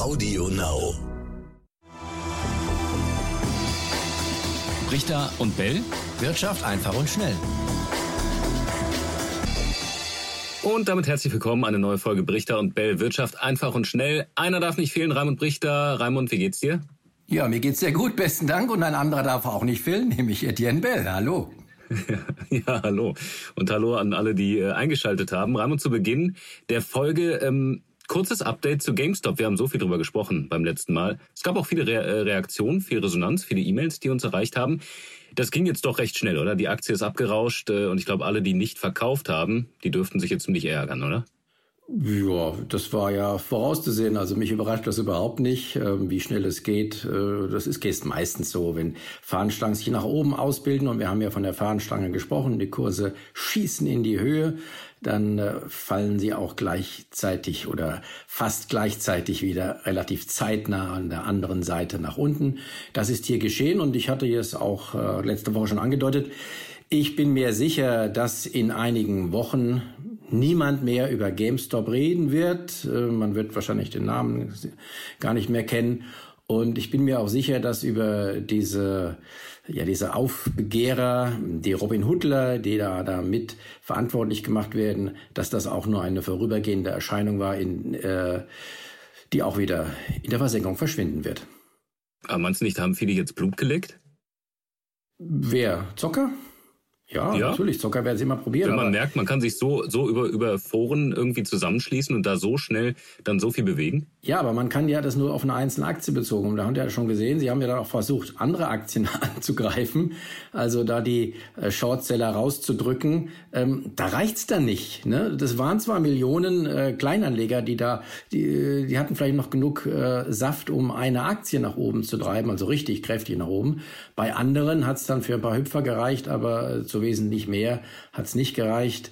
Audio Now. Richter und Bell. Wirtschaft einfach und schnell. Und damit herzlich willkommen, eine neue Folge Brichter und Bell. Wirtschaft einfach und schnell. Einer darf nicht fehlen, Raimund Brichter. Raimund, wie geht's dir? Ja, mir geht's sehr gut, besten Dank. Und ein anderer darf auch nicht fehlen, nämlich Etienne Bell. Hallo. ja, hallo. Und hallo an alle, die äh, eingeschaltet haben. Raimund, zu Beginn der Folge ähm, kurzes Update zu GameStop. Wir haben so viel drüber gesprochen beim letzten Mal. Es gab auch viele Re äh, Reaktionen, viel Resonanz, viele E-Mails, die uns erreicht haben. Das ging jetzt doch recht schnell, oder? Die Aktie ist abgerauscht äh, und ich glaube, alle, die nicht verkauft haben, die dürften sich jetzt ziemlich ärgern, oder? Ja, das war ja vorauszusehen. Also mich überrascht das überhaupt nicht, ähm, wie schnell es geht. Äh, das ist geht meistens so, wenn Fahnenstangen sich nach oben ausbilden und wir haben ja von der Fahnenstange gesprochen, die Kurse schießen in die Höhe, dann äh, fallen sie auch gleichzeitig oder fast gleichzeitig wieder relativ zeitnah an der anderen Seite nach unten. Das ist hier geschehen und ich hatte es auch äh, letzte Woche schon angedeutet. Ich bin mir sicher, dass in einigen Wochen niemand mehr über GameStop reden wird. Äh, man wird wahrscheinlich den Namen gar nicht mehr kennen. Und ich bin mir auch sicher, dass über diese, ja, diese Aufbegehrer, die Robin Hoodler, die da, da mit verantwortlich gemacht werden, dass das auch nur eine vorübergehende Erscheinung war, in, äh, die auch wieder in der Versenkung verschwinden wird. Aber meinst du nicht, haben viele jetzt Blut geleckt? Wer? Zocker? Ja, ja, natürlich. Zocker werden sie immer probieren. Wenn man merkt, man kann sich so, so über, über Foren irgendwie zusammenschließen und da so schnell dann so viel bewegen. Ja, aber man kann ja das nur auf eine einzelne Aktie bezogen. Und da haben wir ja schon gesehen, sie haben ja dann auch versucht, andere Aktien anzugreifen. Also da die äh, Shortseller rauszudrücken. Ähm, da reicht's dann nicht. Ne? Das waren zwar Millionen äh, Kleinanleger, die da, die, die hatten vielleicht noch genug äh, Saft, um eine Aktie nach oben zu treiben, also richtig kräftig nach oben. Bei anderen hat's dann für ein paar Hüpfer gereicht, aber äh, zu wesentlich mehr hat es nicht gereicht.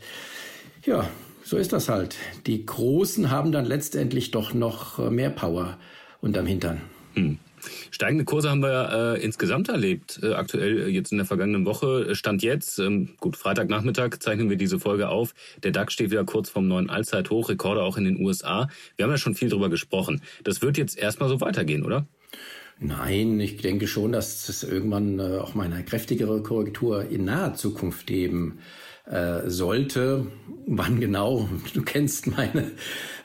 Ja, so ist das halt. Die Großen haben dann letztendlich doch noch äh, mehr Power unterm Hintern. Hm. Steigende Kurse haben wir äh, insgesamt erlebt, äh, aktuell äh, jetzt in der vergangenen Woche. Stand jetzt, ähm, gut, Freitagnachmittag zeichnen wir diese Folge auf. Der DAX steht wieder kurz vom neuen Allzeithoch, Rekorde auch in den USA. Wir haben ja schon viel drüber gesprochen. Das wird jetzt erstmal so weitergehen, oder? Nein, ich denke schon, dass es irgendwann äh, auch mal eine kräftigere Korrektur in naher Zukunft geben äh, sollte. Wann genau? Du kennst meine,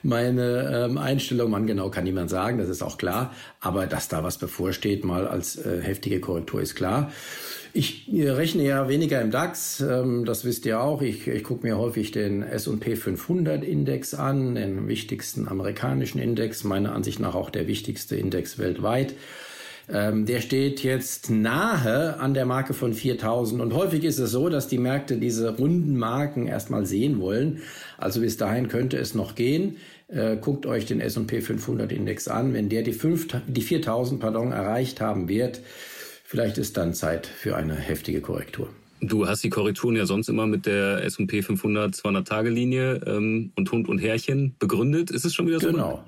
meine ähm, Einstellung. Wann genau kann niemand sagen, das ist auch klar. Aber dass da was bevorsteht, mal als äh, heftige Korrektur, ist klar. Ich rechne ja weniger im DAX, ähm, das wisst ihr auch. Ich, ich gucke mir häufig den S&P 500 Index an, den wichtigsten amerikanischen Index, meiner Ansicht nach auch der wichtigste Index weltweit. Ähm, der steht jetzt nahe an der Marke von 4000 und häufig ist es so, dass die Märkte diese runden Marken erstmal sehen wollen. Also bis dahin könnte es noch gehen. Äh, guckt euch den S&P 500 Index an. Wenn der die, 5, die 4000 pardon, erreicht haben wird, Vielleicht ist dann Zeit für eine heftige Korrektur. Du hast die Korrekturen ja sonst immer mit der S&P 500 200-Tage-Linie ähm, und Hund und Herrchen begründet. Ist es schon wieder so? Genau.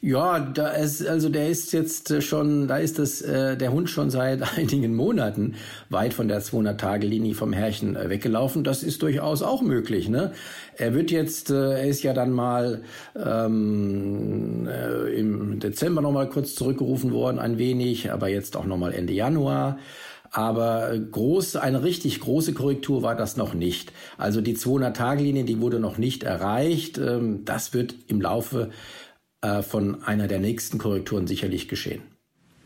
Ja, da ist, also der ist jetzt schon, da ist das, äh, der Hund schon seit einigen Monaten weit von der 200-Tage-Linie vom Herrchen äh, weggelaufen. Das ist durchaus auch möglich. Ne? Er wird jetzt, äh, er ist ja dann mal ähm, äh, im Dezember nochmal kurz zurückgerufen worden, ein wenig, aber jetzt auch nochmal Ende Januar. Aber groß, eine richtig große Korrektur war das noch nicht. Also die 200-Tage-Linie, die wurde noch nicht erreicht. Ähm, das wird im Laufe äh, von einer der nächsten Korrekturen sicherlich geschehen.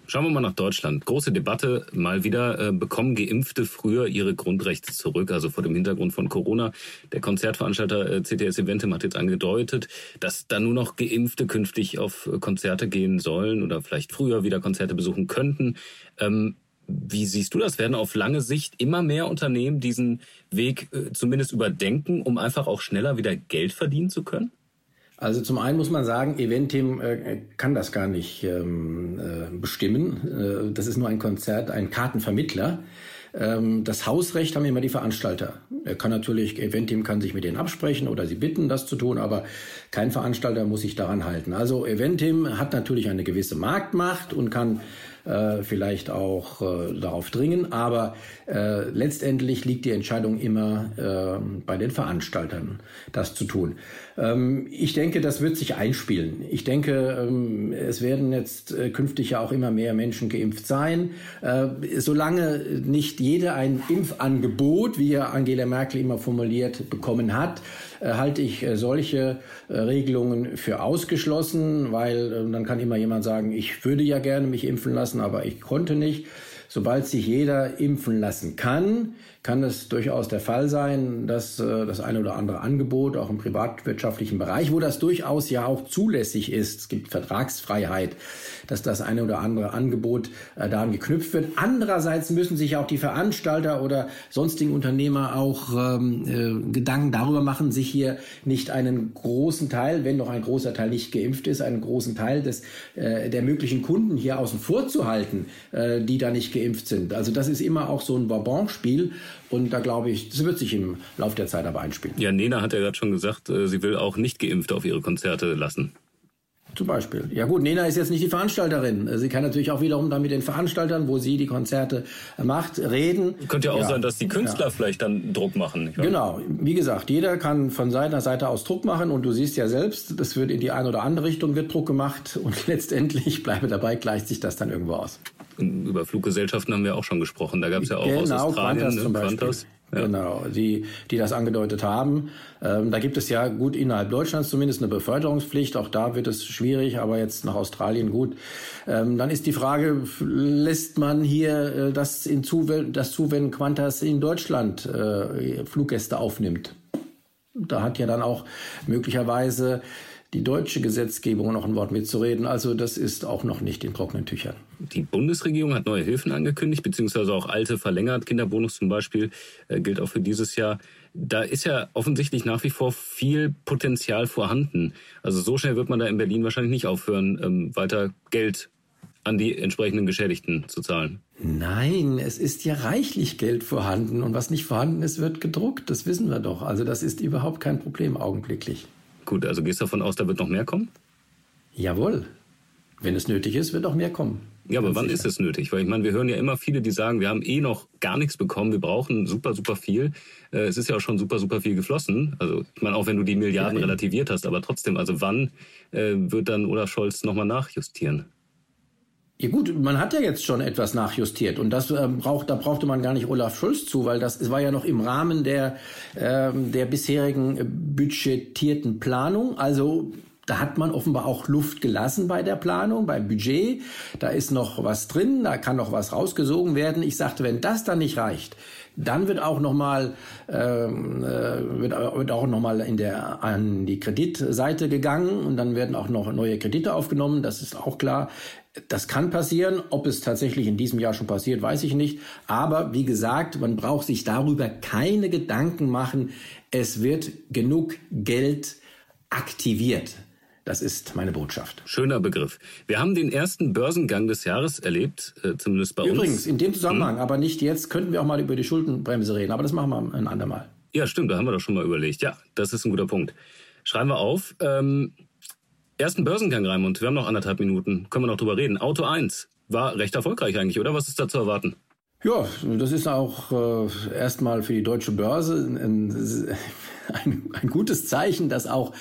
Schauen wir mal nach Deutschland. Große Debatte mal wieder. Äh, bekommen Geimpfte früher ihre Grundrechte zurück? Also vor dem Hintergrund von Corona. Der Konzertveranstalter äh, CTS Eventim hat jetzt angedeutet, dass da nur noch Geimpfte künftig auf Konzerte gehen sollen oder vielleicht früher wieder Konzerte besuchen könnten. Ähm, wie siehst du das? Werden auf lange Sicht immer mehr Unternehmen diesen Weg äh, zumindest überdenken, um einfach auch schneller wieder Geld verdienen zu können? Also zum einen muss man sagen, Eventim äh, kann das gar nicht ähm, äh, bestimmen. Äh, das ist nur ein Konzert, ein Kartenvermittler. Ähm, das Hausrecht haben immer die Veranstalter. Er kann natürlich, Eventim kann sich mit denen absprechen oder sie bitten, das zu tun, aber kein Veranstalter muss sich daran halten. Also Eventim hat natürlich eine gewisse Marktmacht und kann äh, vielleicht auch äh, darauf dringen. Aber äh, letztendlich liegt die Entscheidung immer äh, bei den Veranstaltern, das zu tun. Ähm, ich denke, das wird sich einspielen. Ich denke, ähm, es werden jetzt äh, künftig ja auch immer mehr Menschen geimpft sein. Äh, solange nicht jeder ein Impfangebot, wie ja Angela Merkel immer formuliert, bekommen hat, halte ich solche Regelungen für ausgeschlossen, weil dann kann immer jemand sagen, ich würde ja gerne mich impfen lassen, aber ich konnte nicht. Sobald sich jeder impfen lassen kann, kann es durchaus der Fall sein, dass äh, das eine oder andere Angebot auch im privatwirtschaftlichen Bereich, wo das durchaus ja auch zulässig ist, es gibt Vertragsfreiheit, dass das eine oder andere Angebot äh, daran geknüpft wird. Andererseits müssen sich auch die Veranstalter oder sonstigen Unternehmer auch ähm, äh, Gedanken darüber machen, sich hier nicht einen großen Teil, wenn noch ein großer Teil nicht geimpft ist, einen großen Teil des, äh, der möglichen Kunden hier außen vor zu halten, äh, die da nicht geimpft sind. Also das ist immer auch so ein Bourbon-Spiel. Und da glaube ich, das wird sich im Laufe der Zeit aber einspielen. Ja, Nena hat ja gerade schon gesagt, äh, sie will auch nicht geimpft auf ihre Konzerte lassen. Zum Beispiel. Ja gut, Nena ist jetzt nicht die Veranstalterin. Sie kann natürlich auch wiederum dann mit den Veranstaltern, wo sie die Konzerte macht, reden. Könnte ja auch ja. sein, dass die Künstler ja. vielleicht dann Druck machen. Genau. Wie gesagt, jeder kann von seiner Seite aus Druck machen und du siehst ja selbst, das wird in die eine oder andere Richtung wird Druck gemacht und letztendlich bleibe dabei, gleicht sich das dann irgendwo aus. Über Fluggesellschaften haben wir auch schon gesprochen. Da gab es ja auch genau, aus Australien Qantas zum Beispiel. Qantas. Ja. Genau, die, die das angedeutet haben. Ähm, da gibt es ja gut innerhalb Deutschlands zumindest eine Beförderungspflicht. Auch da wird es schwierig, aber jetzt nach Australien gut. Ähm, dann ist die Frage, lässt man hier äh, das, in Zuwenden, das Zuwenden Qantas in Deutschland äh, Fluggäste aufnimmt? Da hat ja dann auch möglicherweise die deutsche Gesetzgebung noch ein Wort mitzureden. Also das ist auch noch nicht in trockenen Tüchern. Die Bundesregierung hat neue Hilfen angekündigt, beziehungsweise auch alte verlängert. Kinderbonus zum Beispiel äh, gilt auch für dieses Jahr. Da ist ja offensichtlich nach wie vor viel Potenzial vorhanden. Also so schnell wird man da in Berlin wahrscheinlich nicht aufhören, ähm, weiter Geld an die entsprechenden Geschädigten zu zahlen. Nein, es ist ja reichlich Geld vorhanden und was nicht vorhanden ist, wird gedruckt. Das wissen wir doch. Also das ist überhaupt kein Problem augenblicklich. Gut, also gehst du davon aus, da wird noch mehr kommen? Jawohl. Wenn es nötig ist, wird auch mehr kommen. Ja, aber wann sicher. ist es nötig? Weil ich meine, wir hören ja immer viele, die sagen, wir haben eh noch gar nichts bekommen, wir brauchen super, super viel. Äh, es ist ja auch schon super, super viel geflossen. Also ich meine, auch wenn du die Milliarden ja, relativiert hast, aber trotzdem, also wann äh, wird dann Olaf Scholz nochmal nachjustieren? Ja gut, man hat ja jetzt schon etwas nachjustiert und das äh, braucht, da brauchte man gar nicht Olaf Schulz zu, weil das war ja noch im Rahmen der äh, der bisherigen budgetierten Planung. Also da hat man offenbar auch Luft gelassen bei der Planung, beim Budget. Da ist noch was drin, da kann noch was rausgesogen werden. Ich sagte, wenn das dann nicht reicht, dann wird auch noch mal ähm, äh, wird, wird auch noch mal in der an die Kreditseite gegangen und dann werden auch noch neue Kredite aufgenommen. Das ist auch klar. Das kann passieren. Ob es tatsächlich in diesem Jahr schon passiert, weiß ich nicht. Aber wie gesagt, man braucht sich darüber keine Gedanken machen. Es wird genug Geld aktiviert. Das ist meine Botschaft. Schöner Begriff. Wir haben den ersten Börsengang des Jahres erlebt, äh, zumindest bei Übrigens, uns. Übrigens, in dem Zusammenhang, hm. aber nicht jetzt, könnten wir auch mal über die Schuldenbremse reden. Aber das machen wir ein andermal. Ja, stimmt, da haben wir doch schon mal überlegt. Ja, das ist ein guter Punkt. Schreiben wir auf. Ähm, ersten Börsengang, Raimund. Wir haben noch anderthalb Minuten. Können wir noch drüber reden. Auto 1 war recht erfolgreich eigentlich, oder? Was ist da zu erwarten? Ja, das ist auch äh, erstmal für die deutsche Börse ein, ein, ein gutes Zeichen, dass auch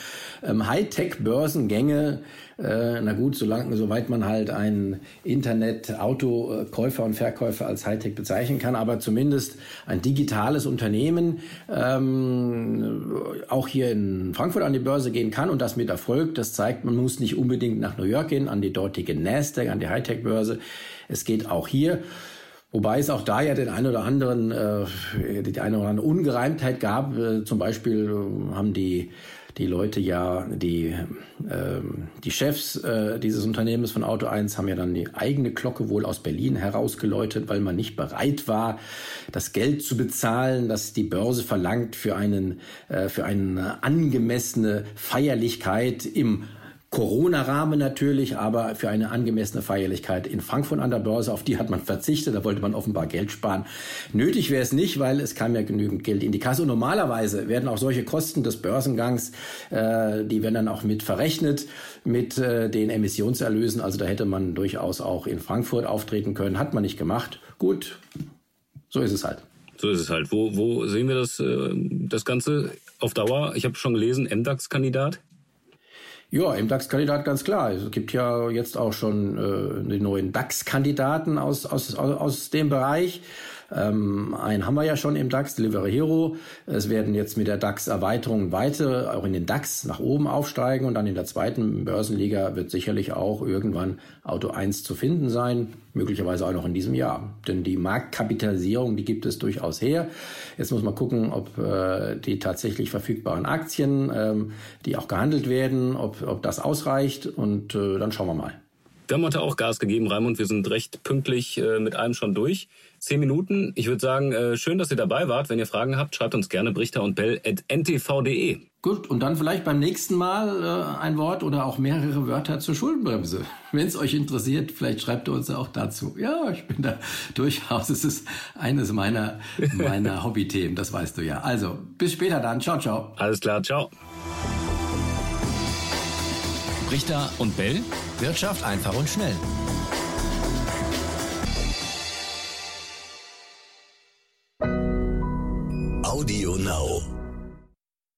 ähm, Hightech-Börsengänge, äh, na gut, solange, soweit man halt einen Internet-Autokäufer und Verkäufer als Hightech bezeichnen kann, aber zumindest ein digitales Unternehmen ähm, auch hier in Frankfurt an die Börse gehen kann und das mit Erfolg. Das zeigt, man muss nicht unbedingt nach New York gehen, an die dortige Nasdaq, an die Hightech-Börse. Es geht auch hier. Wobei es auch da ja den einen oder anderen, äh, die eine oder andere Ungereimtheit gab. Äh, zum Beispiel äh, haben die die Leute ja, die, äh, die Chefs äh, dieses Unternehmens von Auto 1 haben ja dann die eigene Glocke wohl aus Berlin herausgeläutet, weil man nicht bereit war, das Geld zu bezahlen, das die Börse verlangt für einen, äh, für eine angemessene Feierlichkeit im Corona-Rahmen natürlich, aber für eine angemessene Feierlichkeit in Frankfurt an der Börse, auf die hat man verzichtet, da wollte man offenbar Geld sparen. Nötig wäre es nicht, weil es kam ja genügend Geld in die Kasse. Und normalerweise werden auch solche Kosten des Börsengangs, äh, die werden dann auch mit verrechnet mit äh, den Emissionserlösen. Also da hätte man durchaus auch in Frankfurt auftreten können, hat man nicht gemacht. Gut, so ist es halt. So ist es halt. Wo, wo sehen wir das, äh, das Ganze auf Dauer? Ich habe schon gelesen, MDAX-Kandidat. Ja, im DAX-Kandidat ganz klar. Es gibt ja jetzt auch schon äh, die neuen DAX-Kandidaten aus, aus, aus dem Bereich. Ähm, einen haben wir ja schon im DAX, Delivery Hero. Es werden jetzt mit der DAX-Erweiterung weiter auch in den DAX nach oben aufsteigen und dann in der zweiten Börsenliga wird sicherlich auch irgendwann Auto 1 zu finden sein, möglicherweise auch noch in diesem Jahr. Denn die Marktkapitalisierung, die gibt es durchaus her. Jetzt muss man gucken, ob äh, die tatsächlich verfügbaren Aktien, ähm, die auch gehandelt werden, ob, ob das ausreicht und äh, dann schauen wir mal. Wir haben heute auch Gas gegeben, Raimund. Wir sind recht pünktlich äh, mit allem schon durch. Zehn Minuten. Ich würde sagen, äh, schön, dass ihr dabei wart. Wenn ihr Fragen habt, schreibt uns gerne brichter und bell at ntv.de. Gut, und dann vielleicht beim nächsten Mal äh, ein Wort oder auch mehrere Wörter zur Schuldenbremse. Wenn es euch interessiert, vielleicht schreibt ihr uns auch dazu. Ja, ich bin da durchaus. Es ist eines meiner, meiner Hobbythemen, das weißt du ja. Also, bis später dann. Ciao, ciao. Alles klar, ciao. Brichter und Bell. Wirtschaft einfach und schnell.